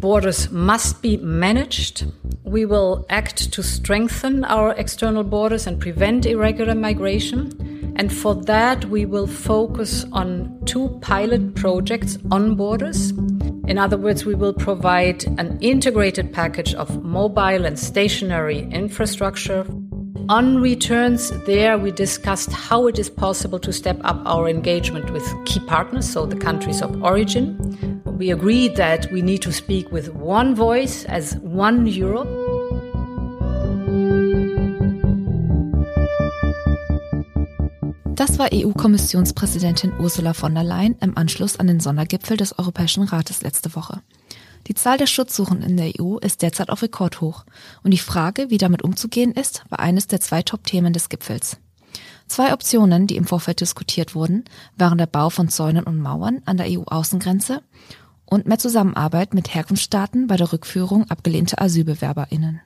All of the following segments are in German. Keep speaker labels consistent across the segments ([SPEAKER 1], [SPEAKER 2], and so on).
[SPEAKER 1] borders must be managed. We will act to strengthen our external borders and prevent irregular migration. And for that, we will focus on two pilot projects on borders. In other words, we will provide an integrated package of mobile and stationary infrastructure. On returns, there we discussed how it is possible to step up our engagement with key partners, so the countries of origin. We agreed that we need to speak with one voice as one Europe.
[SPEAKER 2] Das war EU-Kommissionspräsidentin Ursula von der Leyen im Anschluss an den Sondergipfel des Europäischen Rates letzte Woche. Die Zahl der Schutzsuchenden in der EU ist derzeit auf Rekordhoch und die Frage, wie damit umzugehen ist, war eines der zwei Top-Themen des Gipfels. Zwei Optionen, die im Vorfeld diskutiert wurden, waren der Bau von Zäunen und Mauern an der EU-Außengrenze und mehr Zusammenarbeit mit Herkunftsstaaten bei der Rückführung abgelehnter Asylbewerberinnen.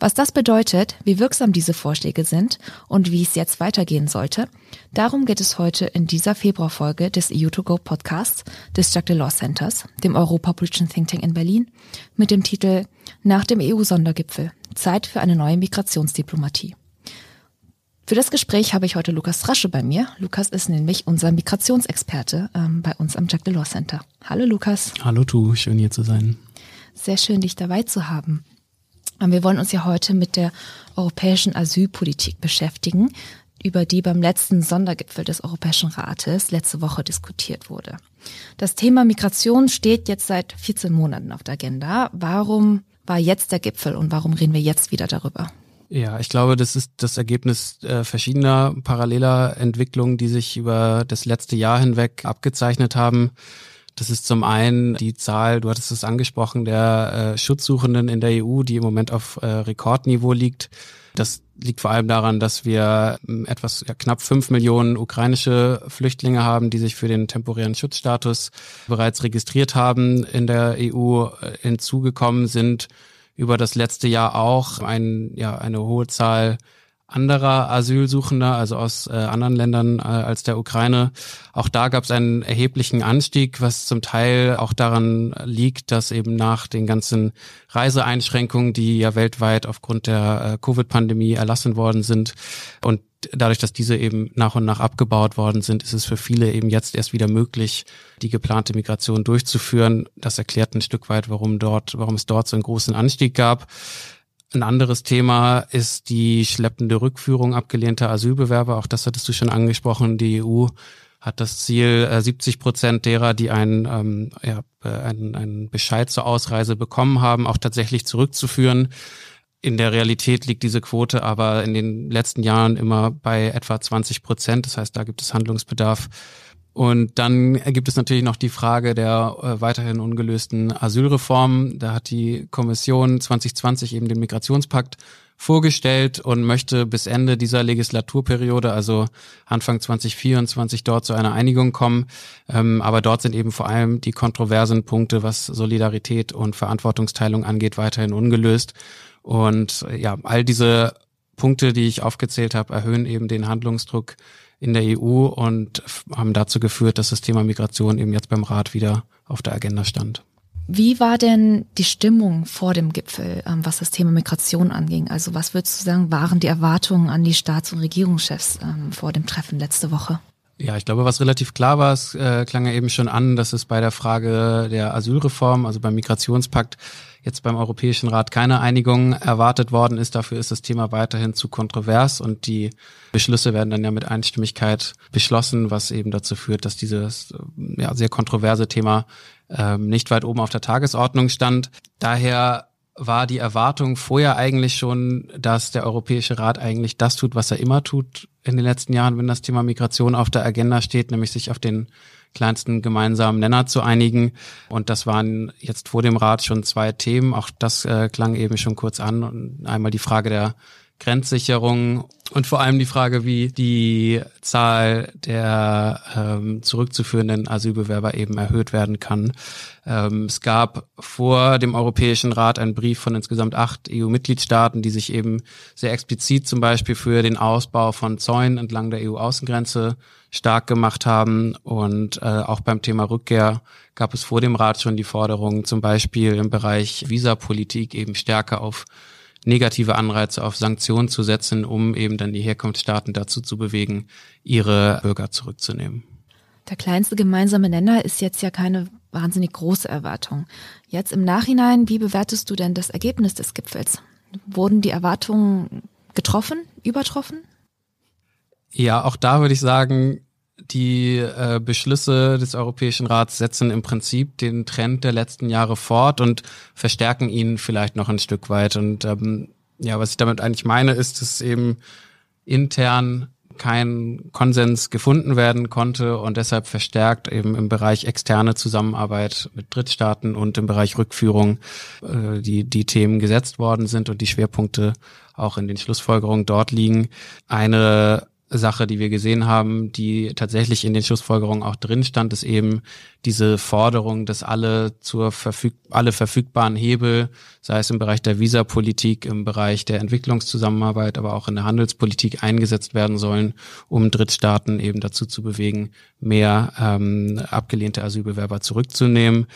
[SPEAKER 2] Was das bedeutet, wie wirksam diese Vorschläge sind und wie es jetzt weitergehen sollte, darum geht es heute in dieser Februarfolge des EU2Go Podcasts des Jacques Delors Centers, dem europapolitischen Think Tank in Berlin, mit dem Titel Nach dem EU-Sondergipfel. Zeit für eine neue Migrationsdiplomatie. Für das Gespräch habe ich heute Lukas Rasche bei mir. Lukas ist nämlich unser Migrationsexperte ähm, bei uns am Jacques Delors Center. Hallo Lukas.
[SPEAKER 3] Hallo Tu, schön hier zu sein.
[SPEAKER 2] Sehr schön, dich dabei zu haben. Wir wollen uns ja heute mit der europäischen Asylpolitik beschäftigen, über die beim letzten Sondergipfel des Europäischen Rates letzte Woche diskutiert wurde. Das Thema Migration steht jetzt seit 14 Monaten auf der Agenda. Warum war jetzt der Gipfel und warum reden wir jetzt wieder darüber?
[SPEAKER 3] Ja, ich glaube, das ist das Ergebnis äh, verschiedener paralleler Entwicklungen, die sich über das letzte Jahr hinweg abgezeichnet haben. Das ist zum einen die Zahl, du hattest es angesprochen, der äh, Schutzsuchenden in der EU, die im Moment auf äh, Rekordniveau liegt. Das liegt vor allem daran, dass wir ähm, etwas ja, knapp fünf Millionen ukrainische Flüchtlinge haben, die sich für den temporären Schutzstatus bereits registriert haben in der EU. Äh, hinzugekommen sind über das letzte Jahr auch ein, ja, eine hohe Zahl anderer Asylsuchender, also aus äh, anderen Ländern äh, als der Ukraine. Auch da gab es einen erheblichen Anstieg, was zum Teil auch daran liegt, dass eben nach den ganzen Reiseeinschränkungen, die ja weltweit aufgrund der äh, Covid-Pandemie erlassen worden sind und dadurch, dass diese eben nach und nach abgebaut worden sind, ist es für viele eben jetzt erst wieder möglich, die geplante Migration durchzuführen. Das erklärt ein Stück weit, warum dort, warum es dort so einen großen Anstieg gab. Ein anderes Thema ist die schleppende Rückführung abgelehnter Asylbewerber. Auch das hattest du schon angesprochen. Die EU hat das Ziel, 70 äh, Prozent derer, die einen, ähm, ja, äh, einen, einen Bescheid zur Ausreise bekommen haben, auch tatsächlich zurückzuführen. In der Realität liegt diese Quote aber in den letzten Jahren immer bei etwa 20 Prozent. Das heißt, da gibt es Handlungsbedarf. Und dann gibt es natürlich noch die Frage der äh, weiterhin ungelösten Asylreform. Da hat die Kommission 2020 eben den Migrationspakt vorgestellt und möchte bis Ende dieser Legislaturperiode, also Anfang 2024, dort zu einer Einigung kommen. Ähm, aber dort sind eben vor allem die kontroversen Punkte, was Solidarität und Verantwortungsteilung angeht, weiterhin ungelöst. Und äh, ja, all diese Punkte, die ich aufgezählt habe, erhöhen eben den Handlungsdruck in der EU und haben dazu geführt, dass das Thema Migration eben jetzt beim Rat wieder auf der Agenda stand.
[SPEAKER 2] Wie war denn die Stimmung vor dem Gipfel, ähm, was das Thema Migration anging? Also was würdest du sagen, waren die Erwartungen an die Staats- und Regierungschefs ähm, vor dem Treffen letzte Woche?
[SPEAKER 3] Ja, ich glaube, was relativ klar war, es äh, klang ja eben schon an, dass es bei der Frage der Asylreform, also beim Migrationspakt, jetzt beim Europäischen Rat keine Einigung erwartet worden ist. Dafür ist das Thema weiterhin zu kontrovers und die Beschlüsse werden dann ja mit Einstimmigkeit beschlossen, was eben dazu führt, dass dieses ja, sehr kontroverse Thema ähm, nicht weit oben auf der Tagesordnung stand. Daher war die Erwartung vorher eigentlich schon, dass der Europäische Rat eigentlich das tut, was er immer tut in den letzten Jahren, wenn das Thema Migration auf der Agenda steht, nämlich sich auf den kleinsten gemeinsamen Nenner zu einigen. Und das waren jetzt vor dem Rat schon zwei Themen. Auch das äh, klang eben schon kurz an. Und einmal die Frage der Grenzsicherung und vor allem die Frage, wie die Zahl der ähm, zurückzuführenden Asylbewerber eben erhöht werden kann. Ähm, es gab vor dem Europäischen Rat einen Brief von insgesamt acht EU-Mitgliedstaaten, die sich eben sehr explizit zum Beispiel für den Ausbau von Zäunen entlang der EU-Außengrenze stark gemacht haben. Und äh, auch beim Thema Rückkehr gab es vor dem Rat schon die Forderung, zum Beispiel im Bereich Visapolitik eben stärker auf negative Anreize auf Sanktionen zu setzen, um eben dann die Herkunftsstaaten dazu zu bewegen, ihre Bürger zurückzunehmen.
[SPEAKER 2] Der kleinste gemeinsame Nenner ist jetzt ja keine wahnsinnig große Erwartung. Jetzt im Nachhinein, wie bewertest du denn das Ergebnis des Gipfels? Wurden die Erwartungen getroffen, übertroffen?
[SPEAKER 3] Ja, auch da würde ich sagen, die äh, Beschlüsse des Europäischen Rats setzen im Prinzip den Trend der letzten Jahre fort und verstärken ihn vielleicht noch ein Stück weit. Und ähm, ja, was ich damit eigentlich meine, ist, dass eben intern kein Konsens gefunden werden konnte und deshalb verstärkt eben im Bereich externe Zusammenarbeit mit Drittstaaten und im Bereich Rückführung äh, die, die Themen gesetzt worden sind und die Schwerpunkte auch in den Schlussfolgerungen dort liegen. Eine Sache, die wir gesehen haben, die tatsächlich in den Schlussfolgerungen auch drin stand, ist eben diese Forderung, dass alle zur verfüg alle verfügbaren Hebel, sei es im Bereich der Visapolitik, im Bereich der Entwicklungszusammenarbeit, aber auch in der Handelspolitik eingesetzt werden sollen, um Drittstaaten eben dazu zu bewegen, mehr ähm, abgelehnte Asylbewerber zurückzunehmen.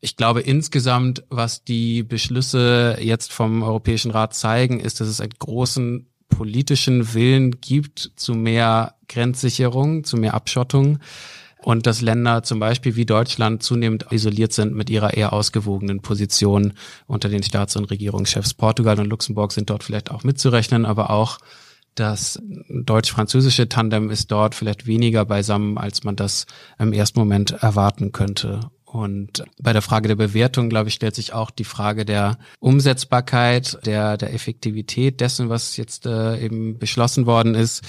[SPEAKER 3] Ich glaube insgesamt, was die Beschlüsse jetzt vom Europäischen Rat zeigen, ist, dass es einen großen politischen Willen gibt zu mehr Grenzsicherung, zu mehr Abschottung und dass Länder zum Beispiel wie Deutschland zunehmend isoliert sind mit ihrer eher ausgewogenen Position unter den Staats- und Regierungschefs. Portugal und Luxemburg sind dort vielleicht auch mitzurechnen, aber auch das deutsch-französische Tandem ist dort vielleicht weniger beisammen, als man das im ersten Moment erwarten könnte. Und bei der Frage der Bewertung, glaube ich, stellt sich auch die Frage der Umsetzbarkeit, der, der Effektivität dessen, was jetzt äh, eben beschlossen worden ist.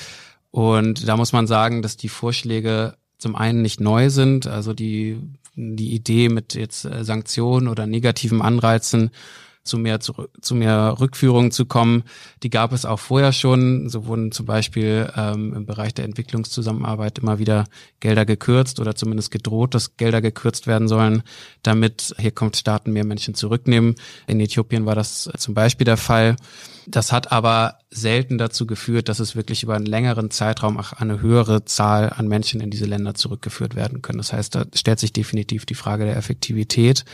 [SPEAKER 3] Und da muss man sagen, dass die Vorschläge zum einen nicht neu sind, also die, die Idee mit jetzt äh, Sanktionen oder negativen Anreizen zu mehr, zu, zu mehr Rückführungen zu kommen. Die gab es auch vorher schon. So wurden zum Beispiel ähm, im Bereich der Entwicklungszusammenarbeit immer wieder Gelder gekürzt oder zumindest gedroht, dass Gelder gekürzt werden sollen, damit Herkunftsstaaten mehr Menschen zurücknehmen. In Äthiopien war das zum Beispiel der Fall. Das hat aber selten dazu geführt, dass es wirklich über einen längeren Zeitraum auch eine höhere Zahl an Menschen in diese Länder zurückgeführt werden können. Das heißt, da stellt sich definitiv die Frage der Effektivität.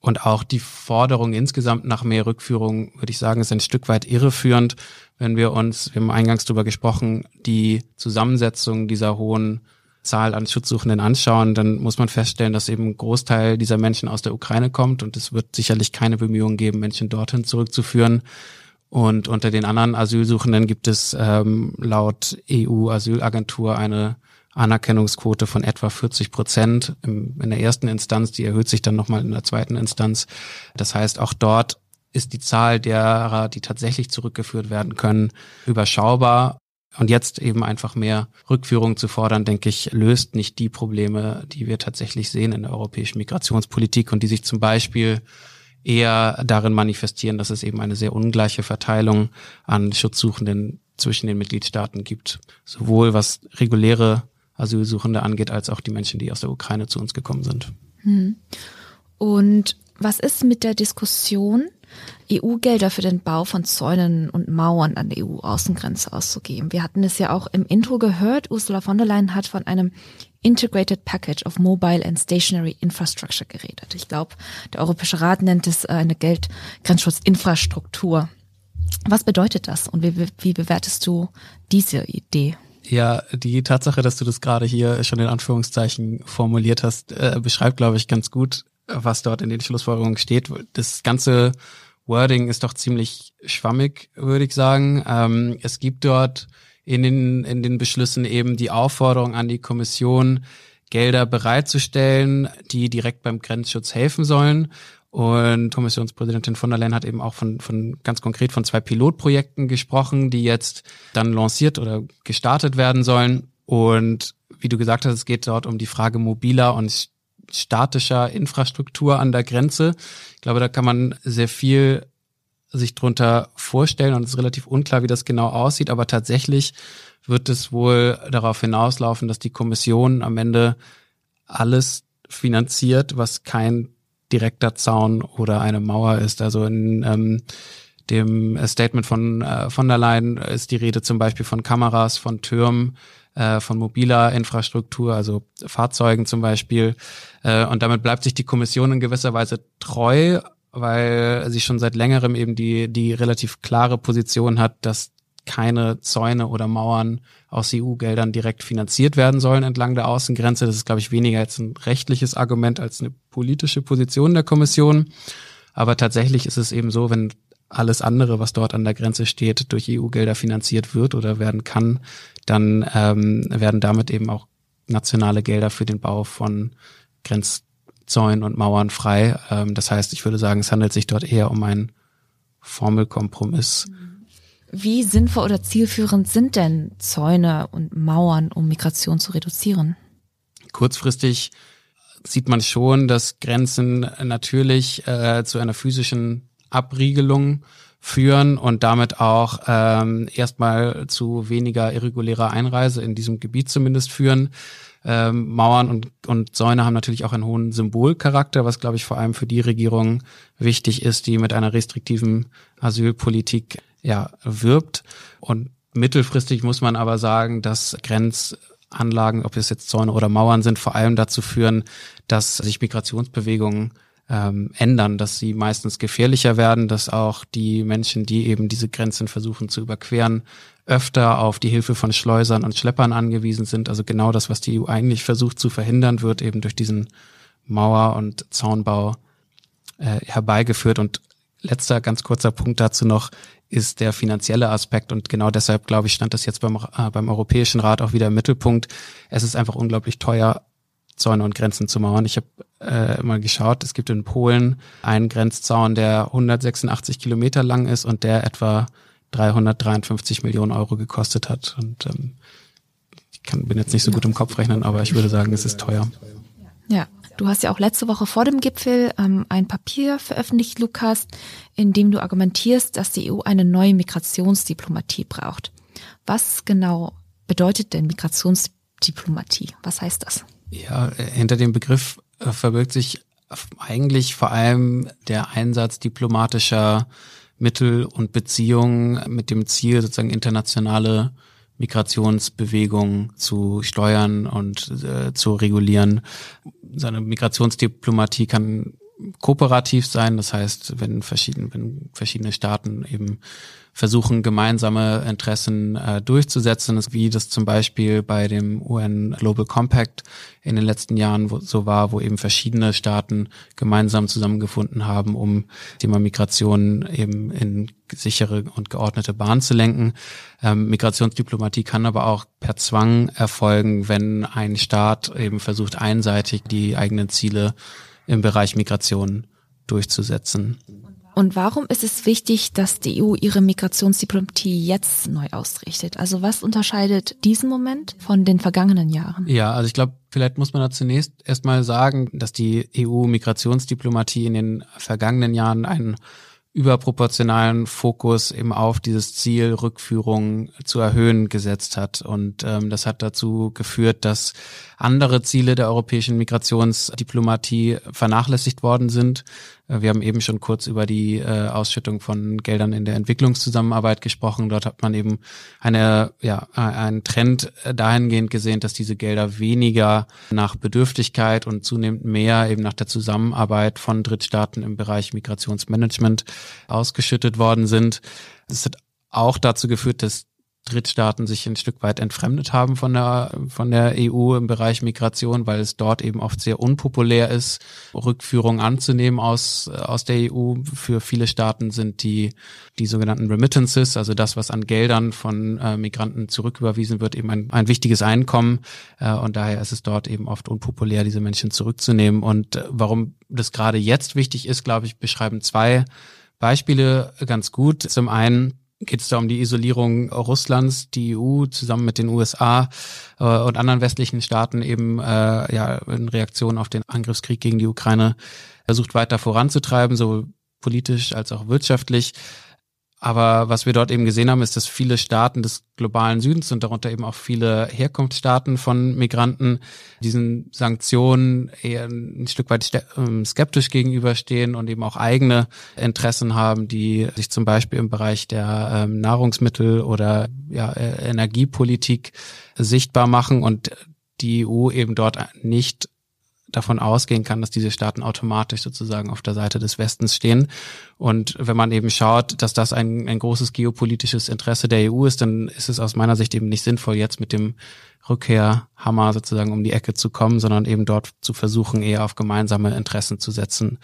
[SPEAKER 3] Und auch die Forderung insgesamt nach mehr Rückführung, würde ich sagen, ist ein Stück weit irreführend, wenn wir uns, wir haben eingangs darüber gesprochen, die Zusammensetzung dieser hohen Zahl an Schutzsuchenden anschauen, dann muss man feststellen, dass eben ein Großteil dieser Menschen aus der Ukraine kommt und es wird sicherlich keine Bemühungen geben, Menschen dorthin zurückzuführen. Und unter den anderen Asylsuchenden gibt es ähm, laut EU-Asylagentur eine Anerkennungsquote von etwa 40 Prozent in der ersten Instanz. Die erhöht sich dann nochmal in der zweiten Instanz. Das heißt, auch dort ist die Zahl derer, die tatsächlich zurückgeführt werden können, überschaubar. Und jetzt eben einfach mehr Rückführung zu fordern, denke ich, löst nicht die Probleme, die wir tatsächlich sehen in der europäischen Migrationspolitik und die sich zum Beispiel eher darin manifestieren, dass es eben eine sehr ungleiche Verteilung an Schutzsuchenden zwischen den Mitgliedstaaten gibt. Sowohl was reguläre Asylsuchende angeht, als auch die Menschen, die aus der Ukraine zu uns gekommen sind. Hm.
[SPEAKER 2] Und was ist mit der Diskussion, EU-Gelder für den Bau von Zäunen und Mauern an der EU-Außengrenze auszugeben? Wir hatten es ja auch im Intro gehört. Ursula von der Leyen hat von einem Integrated Package of Mobile and Stationary Infrastructure geredet. Ich glaube, der Europäische Rat nennt es eine Geldgrenzschutzinfrastruktur. Was bedeutet das und wie, wie bewertest du diese Idee?
[SPEAKER 3] Ja, die Tatsache, dass du das gerade hier schon in Anführungszeichen formuliert hast, äh, beschreibt, glaube ich, ganz gut, was dort in den Schlussfolgerungen steht. Das ganze Wording ist doch ziemlich schwammig, würde ich sagen. Ähm, es gibt dort in den, in den Beschlüssen eben die Aufforderung an die Kommission, Gelder bereitzustellen, die direkt beim Grenzschutz helfen sollen. Und Kommissionspräsidentin von der Leyen hat eben auch von, von ganz konkret von zwei Pilotprojekten gesprochen, die jetzt dann lanciert oder gestartet werden sollen. Und wie du gesagt hast, es geht dort um die Frage mobiler und statischer Infrastruktur an der Grenze. Ich glaube, da kann man sehr viel sich drunter vorstellen und es ist relativ unklar, wie das genau aussieht, aber tatsächlich wird es wohl darauf hinauslaufen, dass die Kommission am Ende alles finanziert, was kein direkter Zaun oder eine Mauer ist. Also in ähm, dem Statement von äh, von der Leyen ist die Rede zum Beispiel von Kameras, von Türmen, äh, von mobiler Infrastruktur, also Fahrzeugen zum Beispiel. Äh, und damit bleibt sich die Kommission in gewisser Weise treu, weil sie schon seit längerem eben die, die relativ klare Position hat, dass keine Zäune oder Mauern aus EU-Geldern direkt finanziert werden sollen entlang der Außengrenze. Das ist, glaube ich, weniger jetzt ein rechtliches Argument als eine politische Position der Kommission. Aber tatsächlich ist es eben so, wenn alles andere, was dort an der Grenze steht, durch EU-Gelder finanziert wird oder werden kann, dann ähm, werden damit eben auch nationale Gelder für den Bau von Grenzzäunen und Mauern frei. Ähm, das heißt, ich würde sagen, es handelt sich dort eher um einen Formelkompromiss.
[SPEAKER 2] Wie sinnvoll oder zielführend sind denn Zäune und Mauern, um Migration zu reduzieren?
[SPEAKER 3] Kurzfristig sieht man schon, dass Grenzen natürlich äh, zu einer physischen Abriegelung führen und damit auch ähm, erstmal zu weniger irregulärer Einreise in diesem Gebiet zumindest führen. Ähm, Mauern und, und Zäune haben natürlich auch einen hohen Symbolcharakter, was, glaube ich, vor allem für die Regierung wichtig ist, die mit einer restriktiven Asylpolitik ja, wirbt. Und mittelfristig muss man aber sagen, dass Grenzanlagen, ob es jetzt Zäune oder Mauern sind, vor allem dazu führen, dass sich Migrationsbewegungen ähm, ändern, dass sie meistens gefährlicher werden, dass auch die Menschen, die eben diese Grenzen versuchen zu überqueren, öfter auf die Hilfe von Schleusern und Schleppern angewiesen sind. Also genau das, was die EU eigentlich versucht zu verhindern, wird eben durch diesen Mauer- und Zaunbau äh, herbeigeführt. Und letzter ganz kurzer Punkt dazu noch ist der finanzielle Aspekt. Und genau deshalb, glaube ich, stand das jetzt beim, äh, beim Europäischen Rat auch wieder im Mittelpunkt. Es ist einfach unglaublich teuer, Zäune und Grenzen zu mauern. Ich habe äh, mal geschaut, es gibt in Polen einen Grenzzaun, der 186 Kilometer lang ist und der etwa 353 Millionen Euro gekostet hat. Und ähm, ich kann, bin jetzt nicht so gut im Kopf rechnen, aber ich würde sagen, es ist teuer.
[SPEAKER 2] Ja, du hast ja auch letzte Woche vor dem Gipfel ähm, ein Papier veröffentlicht, Lukas, in dem du argumentierst, dass die EU eine neue Migrationsdiplomatie braucht. Was genau bedeutet denn Migrationsdiplomatie? Was heißt das?
[SPEAKER 3] Ja, hinter dem Begriff äh, verbirgt sich eigentlich vor allem der Einsatz diplomatischer Mittel und Beziehungen mit dem Ziel, sozusagen internationale Migrationsbewegungen zu steuern und äh, zu regulieren. Seine Migrationsdiplomatie kann kooperativ sein, das heißt, wenn verschiedene, wenn verschiedene Staaten eben versuchen, gemeinsame Interessen äh, durchzusetzen, wie das zum Beispiel bei dem UN Global Compact in den letzten Jahren wo, so war, wo eben verschiedene Staaten gemeinsam zusammengefunden haben, um Thema Migration eben in sichere und geordnete Bahn zu lenken. Ähm, Migrationsdiplomatie kann aber auch per Zwang erfolgen, wenn ein Staat eben versucht, einseitig die eigenen Ziele im Bereich Migration durchzusetzen.
[SPEAKER 2] Und warum ist es wichtig, dass die EU ihre Migrationsdiplomatie jetzt neu ausrichtet? Also was unterscheidet diesen Moment von den vergangenen Jahren?
[SPEAKER 3] Ja, also ich glaube, vielleicht muss man da zunächst erstmal sagen, dass die EU-Migrationsdiplomatie in den vergangenen Jahren einen überproportionalen Fokus eben auf dieses Ziel, Rückführung zu erhöhen, gesetzt hat. Und ähm, das hat dazu geführt, dass andere Ziele der europäischen Migrationsdiplomatie vernachlässigt worden sind. Äh, wir haben eben schon kurz über die äh, Ausschüttung von Geldern in der Entwicklungszusammenarbeit gesprochen. Dort hat man eben eine, ja, einen Trend dahingehend gesehen, dass diese Gelder weniger nach Bedürftigkeit und zunehmend mehr eben nach der Zusammenarbeit von Drittstaaten im Bereich Migrationsmanagement ausgeschüttet worden sind. Es hat auch dazu geführt, dass Drittstaaten sich ein Stück weit entfremdet haben von der, von der EU im Bereich Migration, weil es dort eben oft sehr unpopulär ist, Rückführung anzunehmen aus, aus der EU. Für viele Staaten sind die, die sogenannten Remittances, also das, was an Geldern von äh, Migranten zurücküberwiesen wird, eben ein, ein wichtiges Einkommen. Äh, und daher ist es dort eben oft unpopulär, diese Menschen zurückzunehmen. Und äh, warum das gerade jetzt wichtig ist, glaube ich, beschreiben zwei Beispiele ganz gut. Zum einen geht es da um die Isolierung Russlands, die EU zusammen mit den USA äh, und anderen westlichen Staaten eben äh, ja in Reaktion auf den Angriffskrieg gegen die Ukraine versucht weiter voranzutreiben, so politisch als auch wirtschaftlich. Aber was wir dort eben gesehen haben, ist, dass viele Staaten des globalen Südens und darunter eben auch viele Herkunftsstaaten von Migranten diesen Sanktionen eher ein Stück weit ähm, skeptisch gegenüberstehen und eben auch eigene Interessen haben, die sich zum Beispiel im Bereich der ähm, Nahrungsmittel oder ja, äh, Energiepolitik sichtbar machen und die EU eben dort nicht davon ausgehen kann, dass diese Staaten automatisch sozusagen auf der Seite des Westens stehen. Und wenn man eben schaut, dass das ein, ein großes geopolitisches Interesse der EU ist, dann ist es aus meiner Sicht eben nicht sinnvoll, jetzt mit dem Rückkehrhammer sozusagen um die Ecke zu kommen, sondern eben dort zu versuchen, eher auf gemeinsame Interessen zu setzen.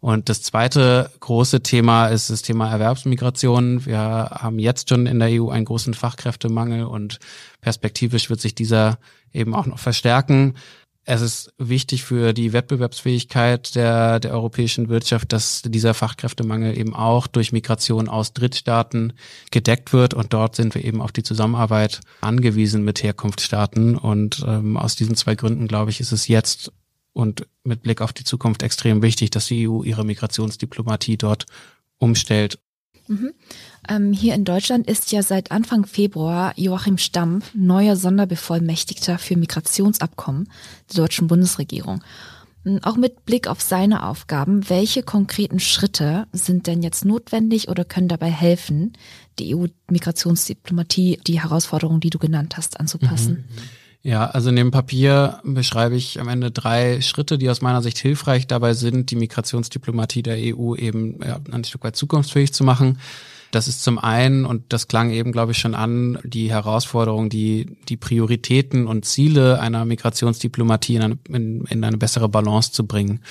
[SPEAKER 3] Und das zweite große Thema ist das Thema Erwerbsmigration. Wir haben jetzt schon in der EU einen großen Fachkräftemangel und perspektivisch wird sich dieser eben auch noch verstärken es ist wichtig für die Wettbewerbsfähigkeit der, der europäischen Wirtschaft, dass dieser Fachkräftemangel eben auch durch Migration aus Drittstaaten gedeckt wird. Und dort sind wir eben auf die Zusammenarbeit angewiesen mit Herkunftsstaaten. Und ähm, aus diesen zwei Gründen, glaube ich, ist es jetzt und mit Blick auf die Zukunft extrem wichtig, dass die EU ihre Migrationsdiplomatie dort umstellt
[SPEAKER 2] Mhm. Ähm, hier in Deutschland ist ja seit Anfang Februar Joachim Stamm neuer Sonderbevollmächtigter für Migrationsabkommen der deutschen Bundesregierung. Hm, auch mit Blick auf seine Aufgaben, welche konkreten Schritte sind denn jetzt notwendig oder können dabei helfen, die EU-Migrationsdiplomatie, die Herausforderungen, die du genannt hast, anzupassen?
[SPEAKER 3] Mhm. Ja, also in dem Papier beschreibe ich am Ende drei Schritte, die aus meiner Sicht hilfreich dabei sind, die Migrationsdiplomatie der EU eben ja, ein Stück weit zukunftsfähig zu machen. Das ist zum einen, und das klang eben, glaube ich, schon an, die Herausforderung, die, die Prioritäten und Ziele einer Migrationsdiplomatie in eine, in, in eine bessere Balance zu bringen.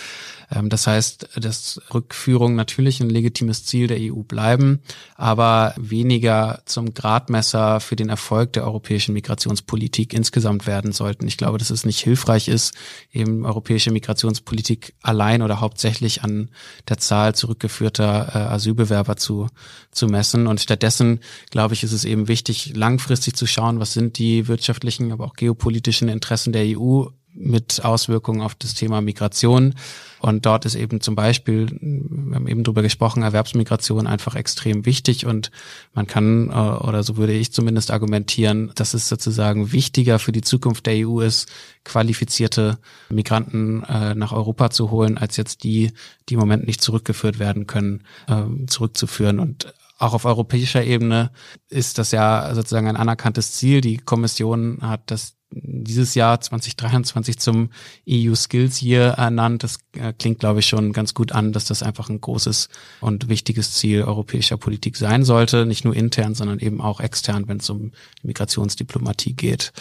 [SPEAKER 3] Ähm, das heißt, dass Rückführung natürlich ein legitimes Ziel der EU bleiben, aber weniger zum Gradmesser für den Erfolg der europäischen Migrationspolitik insgesamt werden sollten. Ich glaube, dass es nicht hilfreich ist, eben europäische Migrationspolitik allein oder hauptsächlich an der Zahl zurückgeführter äh, Asylbewerber zu, zu messen. Und stattdessen, glaube ich, ist es eben wichtig, langfristig zu schauen, was sind die wirtschaftlichen, aber auch geopolitischen Interessen der EU mit Auswirkungen auf das Thema Migration. Und dort ist eben zum Beispiel, wir haben eben drüber gesprochen, Erwerbsmigration einfach extrem wichtig und man kann, äh, oder so würde ich zumindest argumentieren, dass es sozusagen wichtiger für die Zukunft der EU ist, qualifizierte Migranten äh, nach Europa zu holen, als jetzt die, die im Moment nicht zurückgeführt werden können, äh, zurückzuführen. Und auch auf europäischer Ebene ist das ja sozusagen ein anerkanntes Ziel. Die Kommission hat das dieses Jahr 2023 zum EU Skills Year ernannt. Das äh, klingt, glaube ich, schon ganz gut an, dass das einfach ein großes und wichtiges Ziel europäischer Politik sein sollte. Nicht nur intern, sondern eben auch extern, wenn es um Migrationsdiplomatie geht.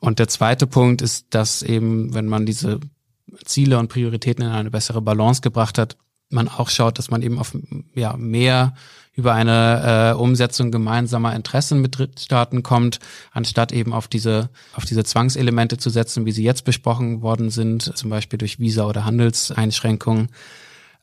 [SPEAKER 3] Und der zweite Punkt ist, dass eben, wenn man diese Ziele und Prioritäten in eine bessere Balance gebracht hat, man auch schaut, dass man eben auf ja, mehr über eine äh, Umsetzung gemeinsamer Interessen mit Drittstaaten kommt, anstatt eben auf diese, auf diese Zwangselemente zu setzen, wie sie jetzt besprochen worden sind, zum Beispiel durch Visa- oder Handelseinschränkungen.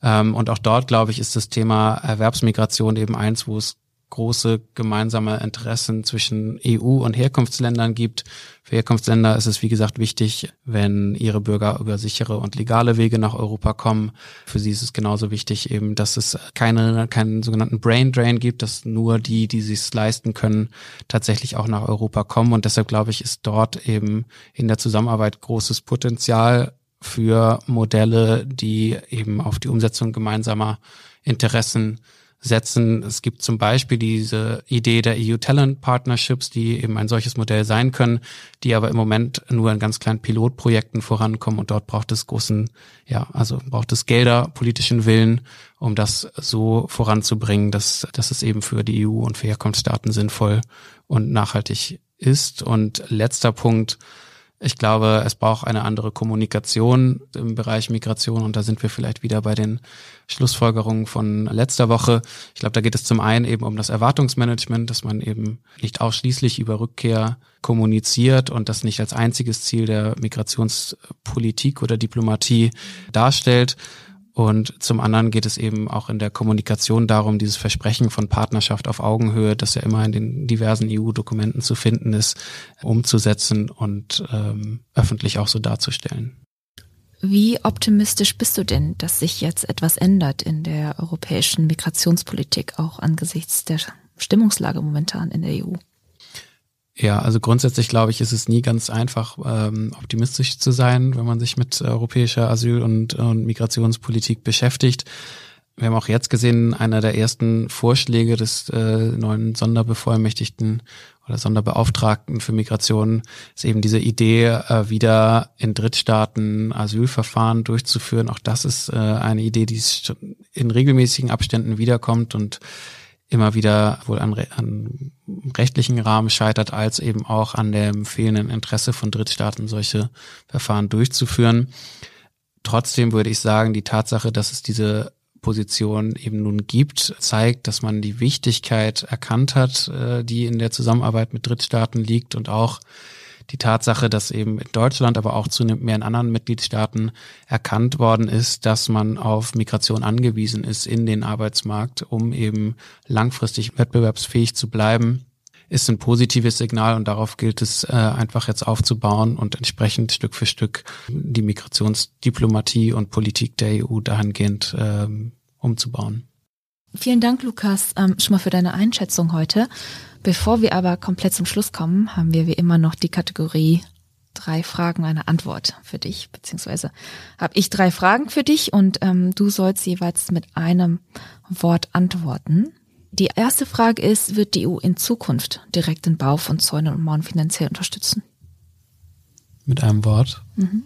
[SPEAKER 3] Ähm, und auch dort, glaube ich, ist das Thema Erwerbsmigration eben eins, wo es große gemeinsame Interessen zwischen EU und Herkunftsländern gibt. Für Herkunftsländer ist es, wie gesagt, wichtig, wenn ihre Bürger über sichere und legale Wege nach Europa kommen. Für sie ist es genauso wichtig eben, dass es keine, keinen sogenannten Brain Drain gibt, dass nur die, die sich leisten können, tatsächlich auch nach Europa kommen. Und deshalb glaube ich, ist dort eben in der Zusammenarbeit großes Potenzial für Modelle, die eben auf die Umsetzung gemeinsamer Interessen setzen. Es gibt zum Beispiel diese Idee der EU Talent Partnerships, die eben ein solches Modell sein können, die aber im Moment nur in ganz kleinen Pilotprojekten vorankommen und dort braucht es großen, ja, also braucht es Gelder, politischen Willen, um das so voranzubringen, dass, dass es eben für die EU und für Herkunftsstaaten sinnvoll und nachhaltig ist. Und letzter Punkt, ich glaube, es braucht eine andere Kommunikation im Bereich Migration und da sind wir vielleicht wieder bei den Schlussfolgerungen von letzter Woche. Ich glaube, da geht es zum einen eben um das Erwartungsmanagement, dass man eben nicht ausschließlich über Rückkehr kommuniziert und das nicht als einziges Ziel der Migrationspolitik oder Diplomatie darstellt, und zum anderen geht es eben auch in der Kommunikation darum, dieses Versprechen von Partnerschaft auf Augenhöhe, das ja immer in den diversen EU-Dokumenten zu finden ist, umzusetzen und ähm, öffentlich auch so darzustellen.
[SPEAKER 2] Wie optimistisch bist du denn, dass sich jetzt etwas ändert in der europäischen Migrationspolitik, auch angesichts der Stimmungslage momentan in der EU?
[SPEAKER 3] Ja, also grundsätzlich glaube ich, ist es nie ganz einfach, ähm, optimistisch zu sein, wenn man sich mit europäischer Asyl- und, und Migrationspolitik beschäftigt. Wir haben auch jetzt gesehen, einer der ersten Vorschläge des äh, neuen Sonderbevollmächtigten oder Sonderbeauftragten für Migration ist eben diese Idee, äh, wieder in Drittstaaten Asylverfahren durchzuführen. Auch das ist äh, eine Idee, die in regelmäßigen Abständen wiederkommt und immer wieder wohl an, an rechtlichen Rahmen scheitert, als eben auch an dem fehlenden Interesse von Drittstaaten, solche Verfahren durchzuführen. Trotzdem würde ich sagen, die Tatsache, dass es diese Position eben nun gibt, zeigt, dass man die Wichtigkeit erkannt hat, äh, die in der Zusammenarbeit mit Drittstaaten liegt und auch die Tatsache, dass eben in Deutschland, aber auch zunehmend mehr in anderen Mitgliedstaaten erkannt worden ist, dass man auf Migration angewiesen ist in den Arbeitsmarkt, um eben langfristig wettbewerbsfähig zu bleiben, ist ein positives Signal und darauf gilt es äh, einfach jetzt aufzubauen und entsprechend Stück für Stück die Migrationsdiplomatie und Politik der EU dahingehend ähm, umzubauen.
[SPEAKER 2] Vielen Dank, Lukas, ähm, schon mal für deine Einschätzung heute. Bevor wir aber komplett zum Schluss kommen, haben wir wie immer noch die Kategorie drei Fragen, eine Antwort für dich, beziehungsweise habe ich drei Fragen für dich und ähm, du sollst jeweils mit einem Wort antworten. Die erste Frage ist, wird die EU in Zukunft direkt den Bau von Zäunen und Mauern finanziell unterstützen?
[SPEAKER 3] Mit einem Wort? Mhm.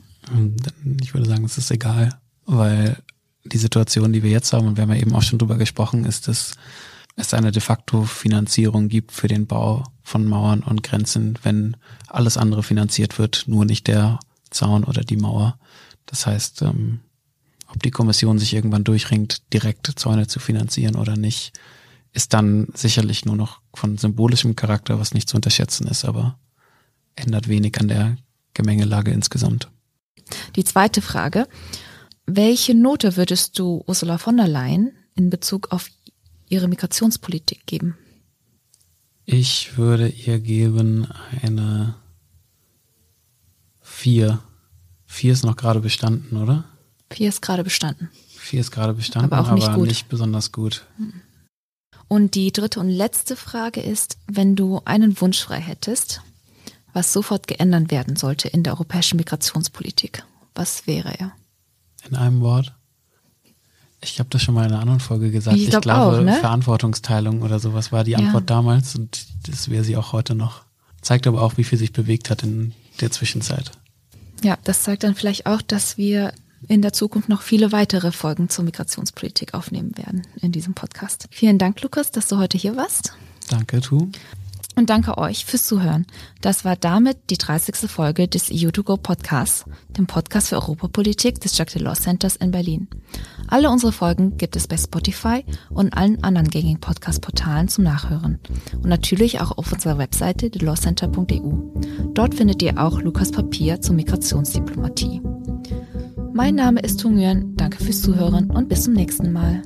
[SPEAKER 3] Ich würde sagen, es ist egal, weil die Situation, die wir jetzt haben, und wir haben ja eben auch schon drüber gesprochen, ist, dass es eine de facto Finanzierung gibt für den Bau von Mauern und Grenzen, wenn alles andere finanziert wird, nur nicht der Zaun oder die Mauer. Das heißt, ähm, ob die Kommission sich irgendwann durchringt, direkt Zäune zu finanzieren oder nicht, ist dann sicherlich nur noch von symbolischem Charakter, was nicht zu unterschätzen ist, aber ändert wenig an der Gemengelage insgesamt.
[SPEAKER 2] Die zweite Frage. Welche Note würdest du Ursula von der Leyen in Bezug auf ihre Migrationspolitik geben?
[SPEAKER 3] Ich würde ihr geben eine vier. Vier ist noch gerade bestanden, oder?
[SPEAKER 2] Vier ist gerade bestanden.
[SPEAKER 3] Vier ist gerade bestanden, aber, auch nicht, aber nicht besonders gut.
[SPEAKER 2] Und die dritte und letzte Frage ist, wenn du einen Wunsch frei hättest, was sofort geändert werden sollte in der europäischen Migrationspolitik, was wäre er?
[SPEAKER 3] In einem Wort? Ich habe das schon mal in einer anderen Folge gesagt. Ich, glaub ich glaube, auch, ne? Verantwortungsteilung oder sowas war die Antwort ja. damals und das wäre sie auch heute noch. Zeigt aber auch, wie viel sich bewegt hat in der Zwischenzeit.
[SPEAKER 2] Ja, das zeigt dann vielleicht auch, dass wir in der Zukunft noch viele weitere Folgen zur Migrationspolitik aufnehmen werden in diesem Podcast. Vielen Dank, Lukas, dass du heute hier warst.
[SPEAKER 3] Danke, Tu.
[SPEAKER 2] Und danke euch fürs Zuhören. Das war damit die 30. Folge des EU2Go Podcasts, dem Podcast für Europapolitik des Jacques Delors Centers in Berlin. Alle unsere Folgen gibt es bei Spotify und allen anderen gängigen Podcast-Portalen zum Nachhören. Und natürlich auch auf unserer Webseite delorscenter.eu. Dort findet ihr auch Lukas Papier zur Migrationsdiplomatie. Mein Name ist Tung Nguyen, danke fürs Zuhören und bis zum nächsten Mal.